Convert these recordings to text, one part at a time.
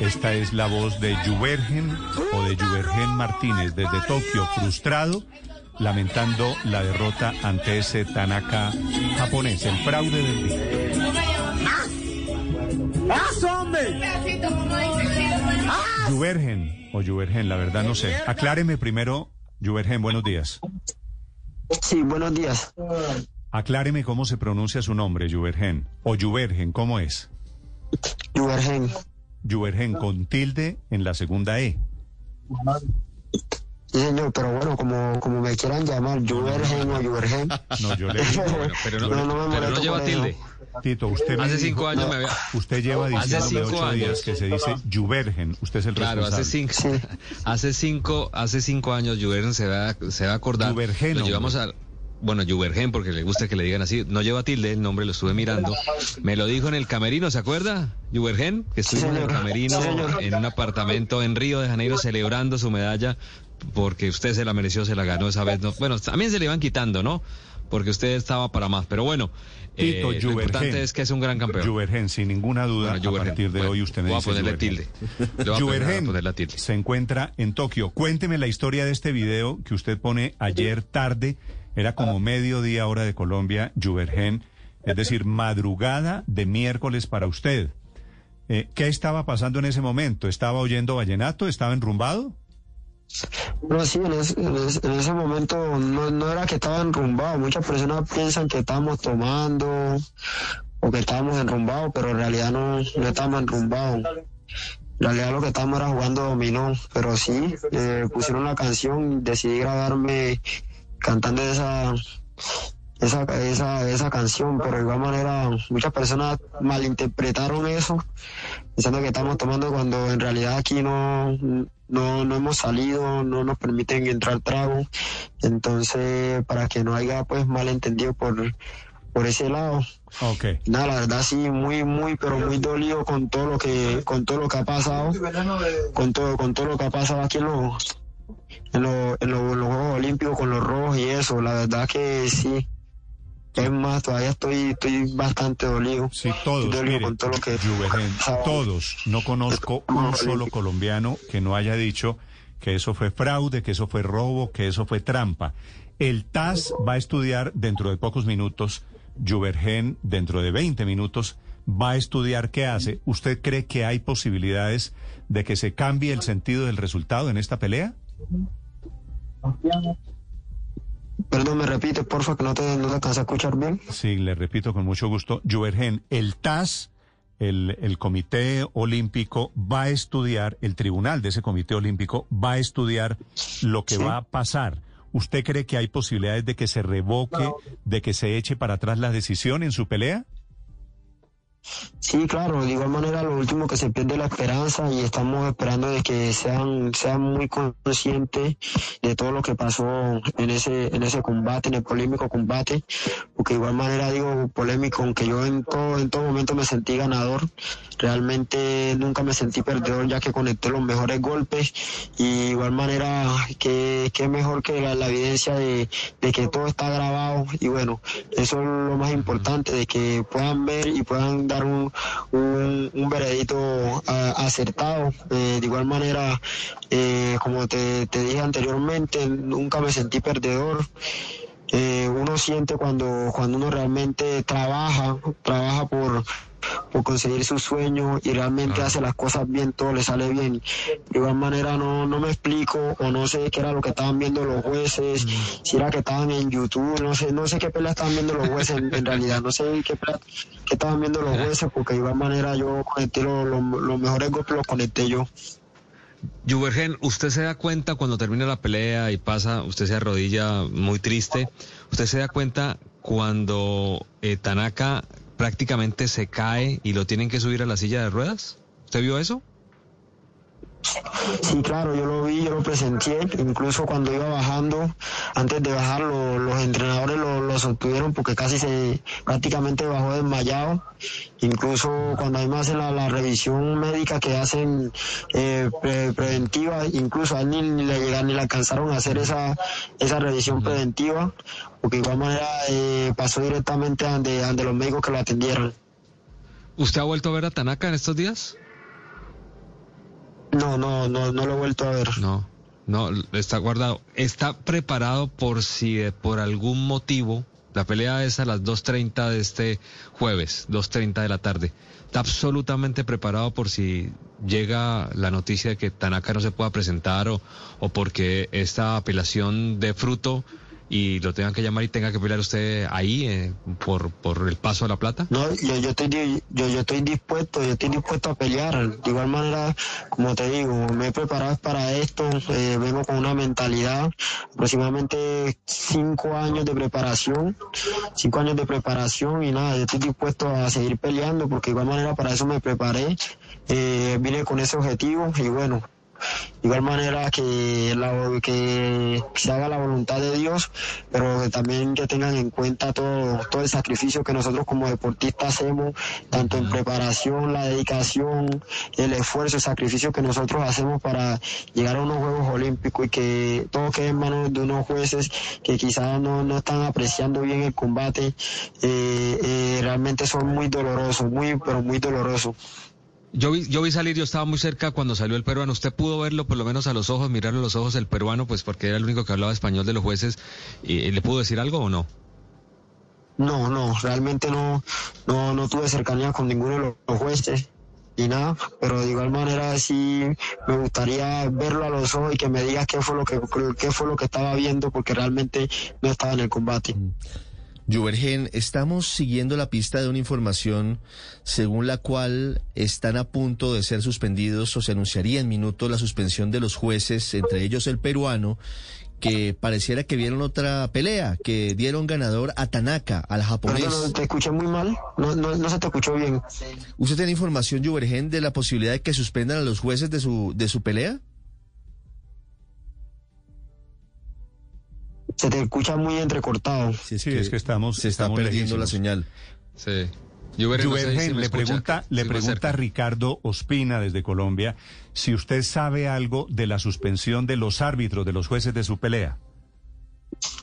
Esta es la voz de Juvergen o de Juvergen Martínez desde Tokio, frustrado, lamentando la derrota ante ese Tanaka japonés, el fraude del día. Juvergen o Juvergen, la verdad no sé. Acláreme primero, Juvergen, buenos días. Sí, buenos días. Acláreme cómo se pronuncia su nombre, Juvergen. O Juvergen, ¿cómo es? Juvergen. Juvergen con tilde en la segunda E. Sí, señor, pero bueno, como, como me quieran llamar, Juvergen o Juvergen. No, yo le digo, bueno, pero no, No, no me pero no lleva tilde. Tito, usted me Hace dijo- cinco años me había... Usted lleva Hace diciéndome cinco ocho días años. que se dice Juvergen. Usted es el Claro, hace responsable. cinco, hace cinco, hace cinco años Juvergen se va, se va a acordar. Juvergen, Lo hombre. llevamos al, bueno, Juvergen, porque le gusta que le digan así. No lleva tilde, el nombre lo estuve mirando. Me lo dijo en el camerino, ¿se acuerda? Juvergen, que estuvimos en el camerino, en un apartamento en Río de Janeiro, celebrando su medalla, porque usted se la mereció, se la ganó esa vez. ¿no? Bueno, también se le iban quitando, ¿no? Porque usted estaba para más. Pero bueno, eh, Tito, lo importante es que es un gran campeón. Juvergen, sin ninguna duda, Bueno, a partir de Bueno, hoy usted me voy a ponerle tilde. Le voy a poner- a Juvergen poner la tilde. se encuentra en Tokio. Cuénteme la historia de este video que usted pone ayer tarde, era como mediodía hora de Colombia, Juvergen, es decir, madrugada de miércoles para usted. Eh, ¿Qué estaba pasando en ese momento? ¿Estaba oyendo vallenato? ¿Estaba enrumbado? No, sí, en ese, en ese- en ese momento no, no era que estaba enrumbado. Muchas personas piensan que estábamos tomando o que estábamos enrumbados, pero en realidad no, no estábamos enrumbados. En realidad lo que estábamos era jugando dominó, pero sí, eh, pusieron la canción decidí grabarme cantando esa, esa, esa, esa canción, pero de igual manera muchas personas malinterpretaron eso, pensando que estamos tomando cuando en realidad aquí no, no, no hemos salido, no nos permiten entrar trago, entonces para que no haya pues malentendido por, por ese lado. Ok. Nada, la verdad sí, muy, muy, pero muy dolido con todo lo que, con todo lo que ha pasado, con todo, con todo lo que ha pasado aquí en los, en los, en los, en los Juegos Olímpicos con los rojos y eso, la verdad que sí. Es más, todavía estoy, estoy bastante dolido. Sí, todos, dolido mire, con todo lo que todos. No conozco un solo colombiano que no haya dicho que eso fue fraude, que eso fue robo, que eso fue trampa. El TAS va a estudiar dentro de pocos minutos, Juvergen dentro de 20 minutos va a estudiar qué hace. ¿Usted cree que hay posibilidades de que se cambie el sentido del resultado en esta pelea? Perdón, me repite, porfa, que no te, no te alcancé a escuchar bien. Sí, le repito con mucho gusto. Juvergen, el TAS, el, el Comité Olímpico, va a estudiar, el tribunal de ese Comité Olímpico va a estudiar lo que Sí. va a pasar. ¿Usted cree que hay posibilidades de que se revoque, de que se eche para atrás la decisión en su pelea? Sí, claro, de igual manera lo último que se pierde la esperanza y estamos esperando de que sean, sean muy conscientes de todo lo que pasó en ese, en ese combate, en el polémico combate, porque de igual manera digo polémico, aunque yo en todo, en todo momento me sentí ganador, realmente nunca me sentí perdedor ya que conecté los mejores golpes y de igual manera que, que mejor que la, la evidencia de, de que todo está grabado y bueno, eso es lo más importante, de que puedan ver y puedan dar un, un, un veredicto ah, acertado. Eh, de igual manera, eh, como te, te dije anteriormente, nunca me sentí perdedor. Eh, uno siente cuando, cuando uno realmente trabaja, trabaja por, por conseguir sus sueños y realmente hace las cosas bien, todo le sale bien. De igual manera no, no me explico o no sé qué era lo que estaban viendo los jueces, si era que estaban en YouTube, no sé, no sé qué pelea estaban viendo los jueces en, en realidad, no sé qué pelea que estaban viendo los jueces porque de igual manera yo conecté los, los, los mejores golpes los conecté yo. Juvergen, ¿usted se da cuenta cuando termina la pelea y pasa, usted se arrodilla muy triste, usted se da cuenta cuando eh, Tanaka prácticamente se cae y lo tienen que subir a la silla de ruedas? ¿Usted vio eso? Sí, claro, yo lo vi, yo lo presenté, incluso cuando iba bajando, antes de bajar lo- los entrenadores lo, lo sostuvieron porque casi se prácticamente bajó desmayado, incluso cuando a mí me hacen la, la revisión médica que hacen eh, pre- preventiva, incluso a él ni, ni le llegaron ni le alcanzaron a hacer esa, esa revisión preventiva, porque de igual manera eh, pasó directamente ante, ante los médicos que lo atendieron. ¿Usted ha vuelto a ver a Tanaka en estos días? No, no, no, no lo he vuelto a ver. No, no, está guardado. Está preparado por si por algún motivo la pelea es a las 2.30 de este jueves, 2.30 de la tarde. Está absolutamente preparado por si llega la noticia de que Tanaka no se pueda presentar o, o porque esta apelación de fruto y lo tengan que llamar y tenga que pelear usted ahí eh, por, por el paso a la plata. No, yo, yo, estoy, yo, yo estoy dispuesto, yo estoy dispuesto a pelear. De igual manera, como te digo, me he preparado para esto, eh, vengo con una mentalidad, aproximadamente cinco años de preparación, cinco años de preparación y nada, yo estoy dispuesto a seguir peleando porque de igual manera para eso me preparé, eh, vine con ese objetivo y bueno, de igual manera que, que se haga la voluntad de Dios, pero que también que tengan en cuenta todo, todo el sacrificio que nosotros como deportistas hacemos, tanto en preparación, la dedicación, el esfuerzo, el sacrificio que nosotros hacemos para llegar a unos Juegos Olímpicos y que todo quede en manos de unos jueces que quizás no, no están apreciando bien el combate, eh, eh, realmente son muy dolorosos, muy, pero muy dolorosos. Yo vi, yo vi salir, yo estaba muy cerca cuando salió el peruano. ¿Usted pudo verlo por lo menos a los ojos, mirarlo a los ojos el peruano, pues porque era el único que hablaba español de los jueces? ¿Y, le pudo decir algo o no? No, no, realmente no, no, no tuve cercanía con ninguno de los, los jueces y nada, pero de igual manera sí me gustaría verlo a los ojos y que me diga qué fue lo que qué fue lo que estaba viendo porque realmente no estaba en el combate. Juvergen, estamos siguiendo la pista de una información según la cual están a punto de ser suspendidos o se anunciaría en minutos la suspensión de los jueces, entre ellos el peruano, que pareciera que vieron otra pelea, que dieron ganador a Tanaka, al japonés. Perdón, te escuché muy mal, no, no, no se te escuchó bien. ¿Usted tiene información, Juvergen, de la posibilidad de que suspendan a los jueces de su, de su pelea? Se te escucha muy entrecortado. Si Sí, es que estamos- se está estamos perdiendo la señal. Sí. Juvergen, no sé si Juvergen, me le escucha. pregunta, le Sí, pregunta cerca. Ricardo Ospina desde Colombia si usted sabe algo de la suspensión de los árbitros, de los jueces de su pelea.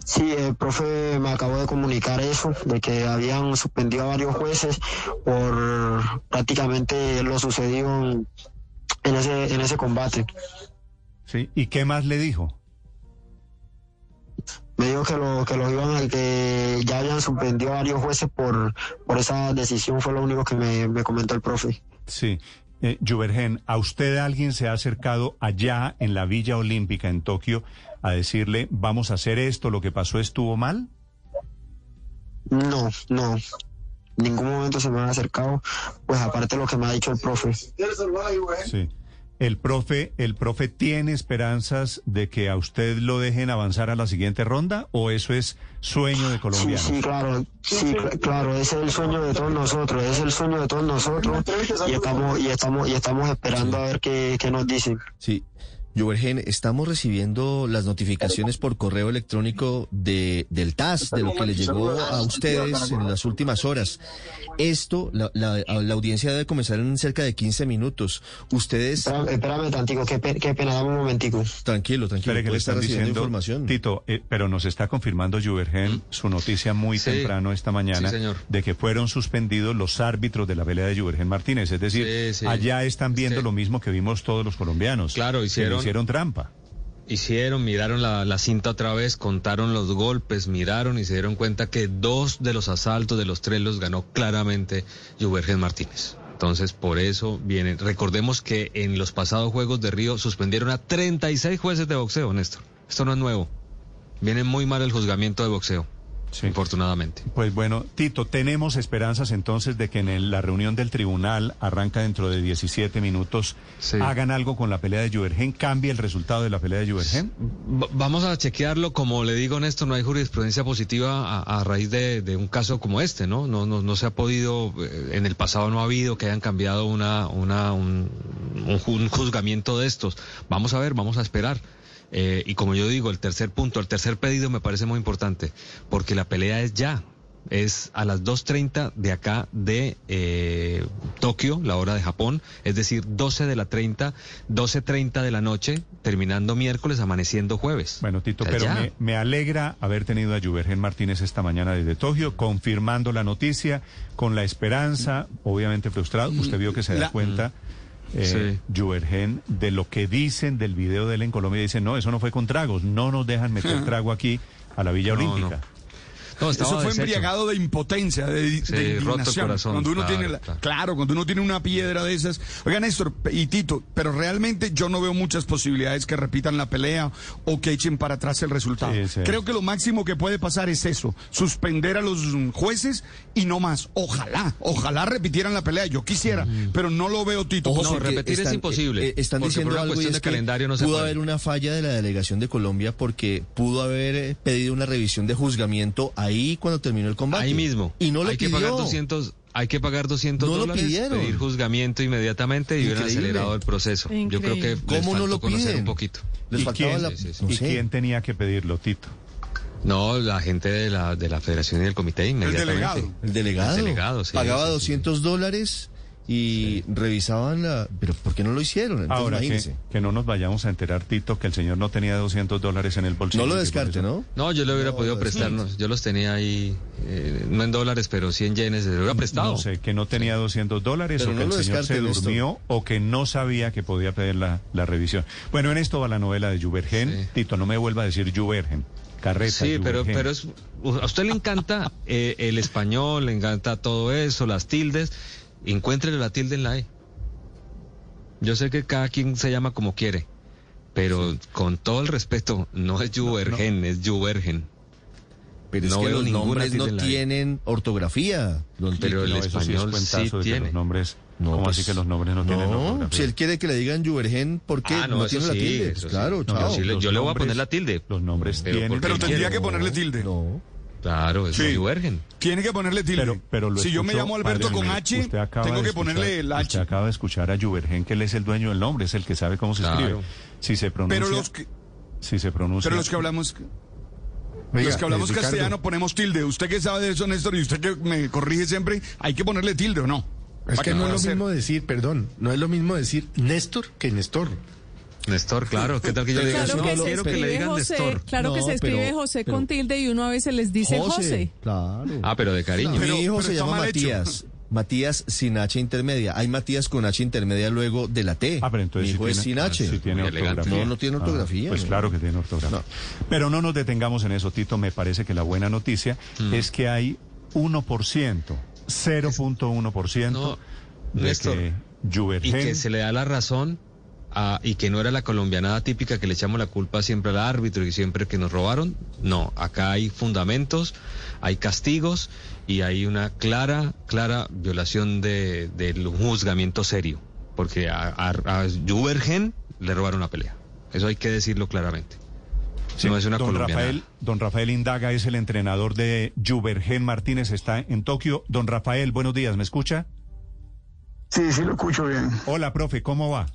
Sí, el profe me acabó de comunicar eso, de que habían suspendido a varios jueces por prácticamente lo sucedido en, en ese, en ese combate. ¿Sí? ¿Y qué más le dijo? Me dijo que lo que los iban a, que ya habían suspendido a varios jueces por, por esa decisión, fue lo único que me, me comentó el profe. Sí. Eh, Juvergen, ¿a usted alguien se ha acercado allá en la Villa Olímpica en Tokio a decirle, vamos a hacer esto, lo que pasó estuvo mal? No, no. En ningún momento se me han acercado, pues aparte de lo que me ha dicho el profe. Sí. El profe, el profe tiene esperanzas de que a usted lo dejen avanzar a la siguiente ronda o eso es sueño de Sí, colombianos. sí, claro, sí, cl- claro, ese es el sueño de todos nosotros, es el sueño de todos nosotros y estamos y estamos y estamos esperando a ver qué, qué nos dicen. Sí. Juvergen, estamos recibiendo las notificaciones por correo electrónico de, del TAS, de lo que le llegó a ustedes en las últimas horas. Esto, la, la- la audiencia debe comenzar en cerca de 15 minutos. Ustedes, Espérame, espérame tantico, qué, qué pena, dame un momentico. tranquilo, tranquilo, Espere que le están diciendo, información. Tito, eh, pero nos está confirmando Juvergen su noticia muy Sí. temprano esta mañana Sí, señor. de que fueron suspendidos los árbitros de la pelea de Juvergen Martínez. Es decir, Sí, sí. allá están viendo Sí. lo mismo que vimos todos los colombianos. Claro, hicieron- hicieron trampa. Hicieron, miraron la, la cinta otra vez, contaron los golpes, miraron y se dieron cuenta que dos de los asaltos de los tres los ganó claramente Juvergen Martínez. Entonces, por eso vienen. Recordemos que en los pasados Juegos de Río suspendieron a 36 jueces de boxeo, Néstor. Esto no es nuevo. Viene muy mal el juzgamiento de boxeo. Sí. infortunadamente. Pues bueno, Tito, tenemos esperanzas entonces de que en el- la reunión del tribunal arranca dentro de 17 minutos, Sí. hagan algo con la pelea de Juvergen, cambie el resultado de la pelea de Juvergen. Va- Vamos a chequearlo, como le digo Néstor, no hay jurisprudencia positiva a, a raíz de, de un caso como este, ¿no? No, no, no se ha podido, eh, en el pasado no ha habido que hayan cambiado una, una, un, un un juzgamiento de estos. Vamos a ver, vamos a esperar. Eh, y como yo digo, el tercer punto, el tercer pedido me parece muy importante, porque la pelea es ya. Es a las 2.30 de acá de eh, Tokio, la hora de Japón, es decir, 12 de la 30, 12.30 de la noche, terminando miércoles, amaneciendo jueves. Bueno, Tito, O sea, pero me, me alegra haber tenido a Juvergen Martínez esta mañana desde Tokio, confirmando la noticia, con la esperanza, obviamente frustrado. Usted vio que se da La- cuenta, eh, de lo que dicen del video de él en Colombia. Dicen, no, eso no fue con tragos, no nos dejan meter trago aquí a la Villa No, Olímpica. No, estaba Eso fue deshecho. embriagado de impotencia, de, Sí, de roto el corazón, Cuando uno claro, tiene, la- claro. claro, cuando uno tiene una piedra de esas. Oiga, Néstor y Tito, pero realmente yo no veo muchas posibilidades que repitan la pelea o que echen para atrás el resultado. Sí, sí. Creo que lo máximo que puede pasar es eso, suspender a los jueces y no más. Ojalá, ojalá repitieran la pelea. Yo quisiera, pero no lo veo, Tito. Ojo, No, repetir es imposible, eh, eh, están porque diciendo por una algo y cuestión es de que calendario no se pudo puede. haber una falla de la delegación de Colombia porque pudo haber eh, pedido una revisión de juzgamiento ahí cuando terminó el combate. Ahí mismo. Y no lo hay pidió. que pagar 200, hay que pagar 200 No lo dólares, pidieron. pedir juzgamiento inmediatamente y hubieran Increíble. acelerado el proceso. Yo creo que les ¿Cómo no faltó lo conocer piden? un poquito. Les ¿Y quién? la- Sí, sí, sí. no ¿Y quién tenía que pedirlo, Tito? No, la gente de la, de la federación y del comité inmediatamente. delegado. El delegado. El delegado, sí, Pagaba sí, sí. 200 dólares y revisaban la... Pero ¿por qué no lo hicieron? Entonces, Ahora, que, que no nos vayamos a enterar, Tito, que el señor no tenía 200 dólares en el bolsillo. No lo descarte, ¿no? No, yo le hubiera podido prestarnos. Yo los tenía ahí, eh, no en dólares, pero sí en yenes. Le hubiera prestado. No sé, que no tenía 200 dólares Pero o que no el señor se durmió o que no sabía que podía pedir la, la revisión. Bueno, en esto va la novela de Juvergen. Sí. Tito, no me vuelva a decir Juvergen. Carreta. Sí, pero, pero es, a usted le encanta eh, el español, le encanta todo eso, las tildes. Encuéntrele la tilde en la E. Yo sé que cada quien se llama como quiere, pero con todo el respeto, no es Juvergen, es Juvergen. Pero es No que los nombres no I. tienen ortografía. don Pero el No, eso sí es español sí tiene. Los nombres, No, ¿Cómo pues, así que los nombres no, tienen ortografía? si él quiere que le digan Juvergen, ¿por qué Ah, no, tiene la tilde? claro, No, chao. yo sí le- voy a poner la tilde. Los nombres Pero tienen. ¿por qué Pero tendría que ponerle tilde. No. Claro, es Sí. Juvergen. Tiene que ponerle tilde. Pero, pero lo si yo me llamo Alberto padre con H, usted tengo de que escuchar- ponerle Usted H. acaba de escuchar a Juvergen, que él es el dueño del nombre, es el que sabe cómo se Claro. escribe. Si se pronuncia, Pero los que, si se pronuncia, pero los que hablamos, Oiga, los que hablamos eh, Ricardo, castellano ponemos tilde. Usted que sabe de eso, Néstor, y usted que me corrige siempre, hay que ponerle tilde o no. Es ¿Para que no es lo mismo decir, perdón, no es lo mismo decir Néstor que Néstor. Néstor, claro. ¿Qué tal que yo le diga, Claro no, que se quiero que le escribe digan José, Néstor? claro que No, se escribe pero- José pero- con tilde y uno a veces les dice José. Claro. Ah, pero de cariño. Pero- Mi hijo pero se llama. Matías. Matías sin H intermedia. Hay Matías con H intermedia luego de la T. Ah, pero entonces Mi hijo es tiene- sin H. sí tiene ortografía. No, no tiene ortografía, pues no. claro que tiene ortografía. No. Pero no nos detengamos en eso, Tito. Me parece que la buena noticia Mm. es que hay 1%, 0.1% No, de Néstor, que y Juvergen... que se le da la razón a- y que no era la colombianada típica que le echamos la culpa siempre al árbitro y siempre que nos robaron. No, acá hay fundamentos, hay castigos y hay una clara, clara violación de, del juzgamiento serio. Porque a, a, a Juvergen le robaron la pelea. Eso hay que decirlo claramente. Sí, no es una don colombiana. Rafael, don Rafael Indaga es el entrenador de Juvergen Martínez, está en Tokio. Don Rafael, buenos días, ¿me escucha? Sí, sí lo escucho bien. Hola, profe, ¿cómo va?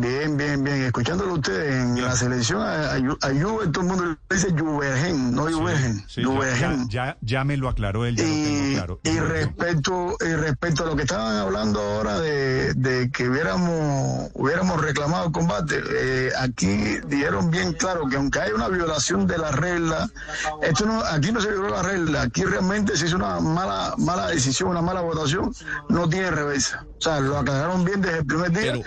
Bien, bien, bien. Escuchándolo ustedes en la selección a, a, Ju- a Juve, todo el mundo le dice Juvergen, no Juvergen. Sí, ya, Juvergen. ya, ya- ya me lo aclaró él, ya lo tengo Y, claro. y respecto y respecto a lo que estaban hablando ahora de, de que hubiéramos hubiéramos reclamado el combate, eh, aquí dijeron bien claro que aunque hay una violación de la regla, esto no, aquí no se violó la regla, aquí realmente se hizo una mala mala decisión, una mala votación, no tiene reversa. O sea, lo aclararon bien desde el primer día. Pero,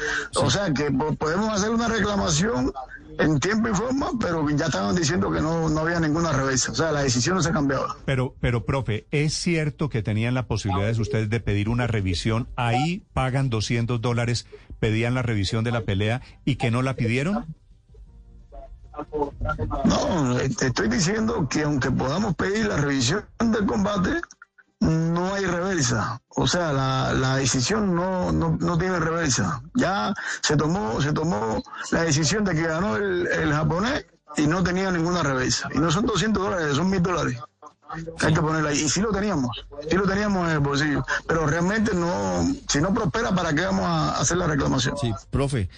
O sea, que po- podemos hacer una reclamación en tiempo y forma, pero ya estaban diciendo que no, no había ninguna reversa. O sea, la decisión no se cambiaba. Pero, pero, profe, ¿es cierto que tenían la posibilidad de ustedes de pedir una revisión? Ahí pagan 200 dólares, pedían la revisión de la pelea y que no la pidieron. No, eh, te estoy diciendo que aunque podamos pedir la revisión del combate, no hay reversa. O sea, la, la decisión no, no, no tiene reversa. Ya se tomó, se tomó la decisión de que ganó el, japonés y no tenía ninguna reversa. Y no son 200 dólares, son mil dólares. Hay que ponerla ahí. Y sí lo teníamos, sí lo teníamos en el bolsillo. Pero realmente no, si no prospera, ¿para qué vamos a hacer la reclamación? Sí, profe.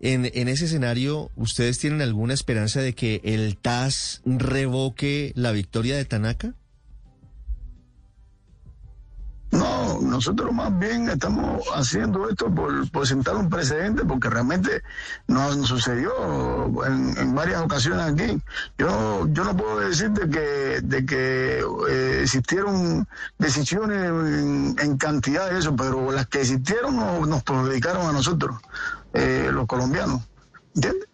En, en ese escenario, ¿ustedes tienen alguna esperanza de que el TAS revoque la victoria de Tanaka? Nosotros más bien estamos haciendo esto por, por sentar un precedente, porque realmente nos sucedió en, en varias ocasiones aquí. Yo, yo no puedo decir de que, de que eh, existieron decisiones en, en cantidad de eso, pero las que existieron no- nos perjudicaron a nosotros, eh, los colombianos. ¿Entiendes?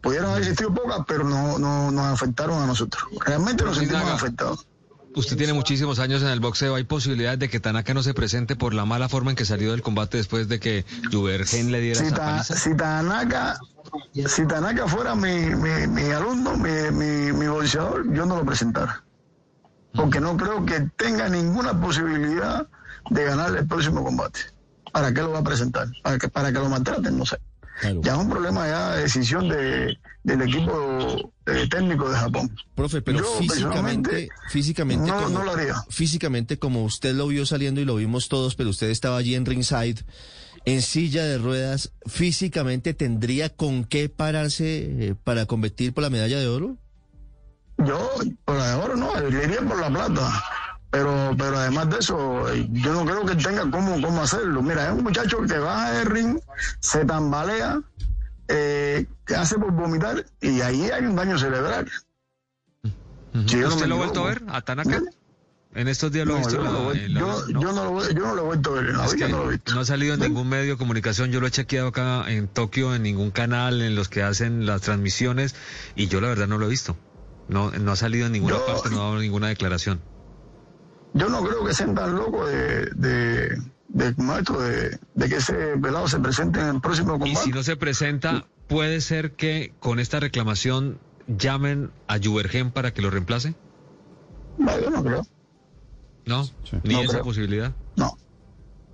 Pudieron haber existido pocas, pero no, no nos afectaron a nosotros. Realmente nos sentimos afectados. Usted tiene muchísimos años en el boxeo. ¿Hay posibilidad de que Tanaka no se presente por la mala forma en que salió del combate después de que Juvergen le diera si, esa Ta- paliza? si Tanaka si Tanaka fuera mi, mi, mi alumno, mi, mi, mi boxeador, yo no lo presentara. Porque no creo que tenga ninguna posibilidad de ganar el próximo combate. ¿Para qué lo va a presentar? ¿Para que, para que lo maltraten? No sé. Ya es un problema ya de decisión de, del equipo eh, técnico de Japón. Profe, pero Yo, físicamente, físicamente, no- como, no lo haría. físicamente como usted lo vio saliendo y lo vimos todos, pero usted estaba allí en ringside, en silla de ruedas, físicamente tendría con qué pararse eh, para competir por la medalla de oro. Yo, por la de oro no, le iría por la plata. Pero, pero además de eso, eh, yo no creo que tenga cómo, cómo hacerlo. Mira, es un muchacho que baja del ring, se tambalea, eh, que hace por vomitar y ahí hay un daño cerebral. ¿Usted lo ha vuelto a ver a Tanaka? En estos días lo No, he visto. yo, no la- lo, en la- yo, ¿no? yo no lo, yo no lo he vuelto a ver. en la Es vida que no lo he visto. no ha salido en ningún medio de comunicación, yo lo he chequeado acá en Tokio, en ningún canal, en los que hacen las transmisiones, y yo la verdad no lo he visto. No, no ha salido en ninguna Yo- parte, no ha dado ninguna declaración. Yo no creo que sean tan locos de, de, de, como esto, de, de que ese pelado se presente en el próximo Y combate. si no se presenta, ¿puede ser que con esta reclamación llamen a Juvergen para que lo reemplace? No, yo no creo. ¿No? Ni No esa creo. posibilidad. No.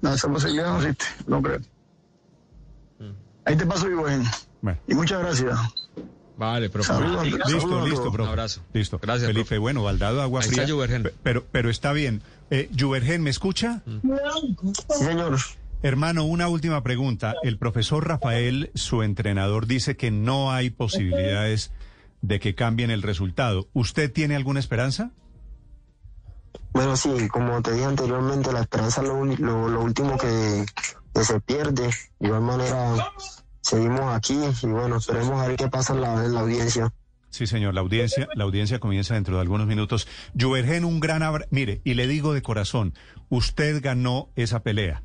No, esa posibilidad no existe. No creo. Ahí te paso, Ibogen. Y muchas gracias. Vale, profe. Saludos, Listo, saludos listo, profe. Un abrazo. Listo. Gracias, Felipe, profe. bueno, Baldado, agua Ahí fría. está Pero, pero está bien. Eh, Juvergen, ¿me escucha? Sí, señor. Hermano, una última pregunta. El profesor Rafael, su entrenador, dice que no hay posibilidades de que cambien el resultado. ¿Usted tiene alguna esperanza? Bueno, sí, como te dije anteriormente, la esperanza es lo, uni- lo, lo último que, que se pierde. De igual manera, seguimos aquí y bueno, esperemos a ver qué pasa en la, en la audiencia. Sí, señor, la audiencia, la audiencia comienza dentro de algunos minutos. Juvergen, un gran abrazo. Mire, y le digo de corazón, usted ganó esa pelea.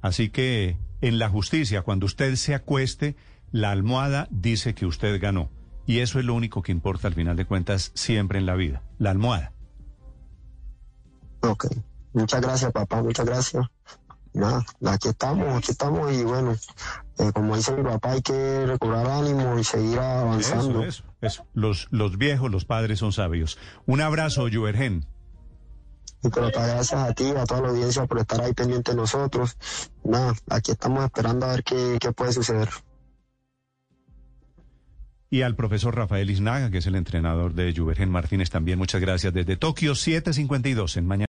Así que en la justicia, cuando usted se acueste, la almohada dice que usted ganó. Y eso es lo único que importa al final de cuentas siempre en la vida, la almohada. Ok. Muchas gracias, papá, muchas gracias. Nada, aquí estamos, aquí estamos y bueno, eh, como dice mi papá, hay que recobrar ánimo y seguir avanzando. Eso, eso, eso. Los, los viejos, los padres son sabios. Un abrazo, Juvergen. Y pero gracias a ti, a toda la audiencia por estar ahí pendiente de nosotros. Nada, aquí estamos esperando a ver qué, qué puede suceder. Y al profesor Rafael Isnaga, que es el entrenador de Juvergen Martínez, también muchas gracias. Desde Tokio 752 en mañana.